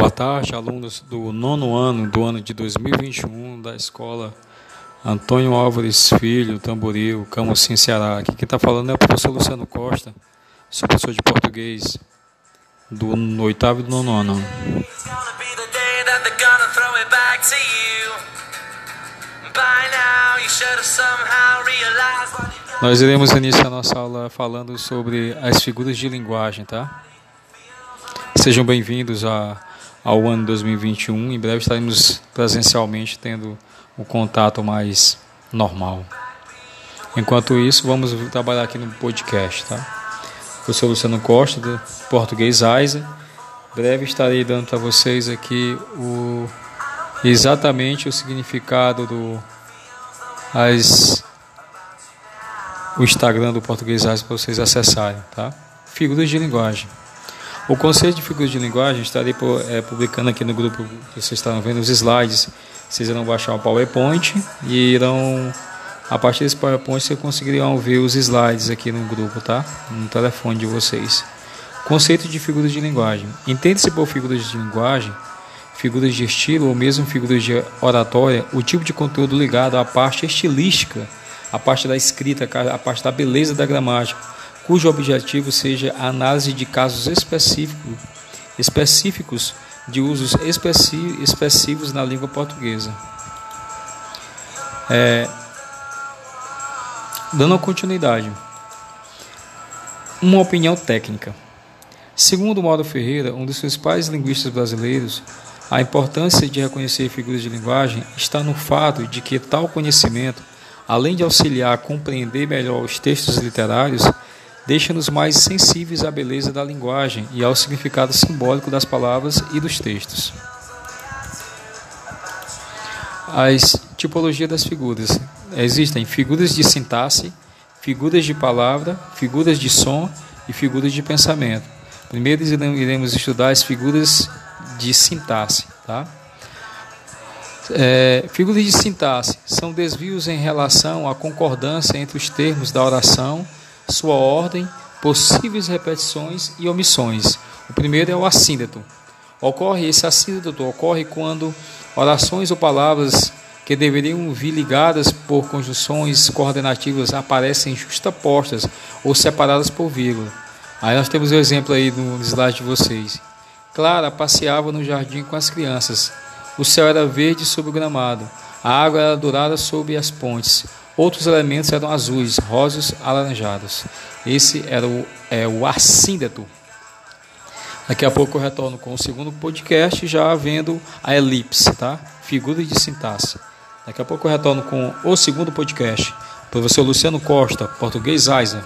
Boa tarde, alunos do nono ano do ano de 2021 da escola Antônio Álvares Filho, Tamboril, Camocim, Ceará. Aqui quem está falando é o professor Luciano Costa, sou professor de português do oitavo e do nono ano. Nós iremos iniciar nossa aula falando sobre as figuras de linguagem, tá? Sejam bem-vindos ao ano 2021. Em breve estaremos presencialmente tendo um contato mais normal. Enquanto isso, vamos trabalhar aqui no podcast, tá? Eu sou Luciano Costa, do Português Aiza. Breve estarei dando para vocês aqui o exatamente o significado do as o Instagram do Português Aiza para vocês acessarem, tá? Figuras de linguagem. O conceito de figuras de linguagem estarei é, publicando aqui no grupo que vocês estão vendo os slides. Vocês irão baixar o PowerPoint e irão, a partir desse PowerPoint, vocês conseguirão ver os slides aqui no grupo, tá? No telefone de vocês. Conceito de figuras de linguagem. Entende-se por figuras de linguagem, figuras de estilo ou mesmo figuras de oratória, o tipo de conteúdo ligado à parte estilística, à parte da escrita, à parte da beleza da gramática cujo objetivo seja a análise de casos específicos, específicos de usos específicos na língua portuguesa. É, dando continuidade, uma opinião técnica. Segundo Mauro Ferreira, um dos principais linguistas brasileiros, a importância de reconhecer figuras de linguagem está no fato de que tal conhecimento, além de auxiliar a compreender melhor os textos literários, deixa-nos mais sensíveis à beleza da linguagem e ao significado simbólico das palavras e dos textos. As tipologias das figuras. Existem figuras de sintaxe, figuras de palavra, figuras de som e figuras de pensamento. Primeiro iremos estudar as figuras de sintaxe. Tá? É, figuras de sintaxe são desvios em relação à concordância entre os termos da oração sua ordem, possíveis repetições e omissões. O primeiro é o assíndeto. Ocorre esse assíndeto ocorre quando orações ou palavras que deveriam vir ligadas por conjunções coordenativas aparecem justapostas ou separadas por vírgula. Aí nós temos o um exemplo aí no slide de vocês. Clara passeava no jardim com as crianças. O céu era verde sob o gramado. A água era dourada sob as pontes. Outros elementos eram azuis, rosas, alaranjados. Esse era o, é, o. Daqui a pouco eu retorno com o segundo podcast, já vendo a elipse, tá? Figura de sintaxe. Daqui a pouco eu retorno com o segundo podcast. Professor Luciano Costa, português Aiza.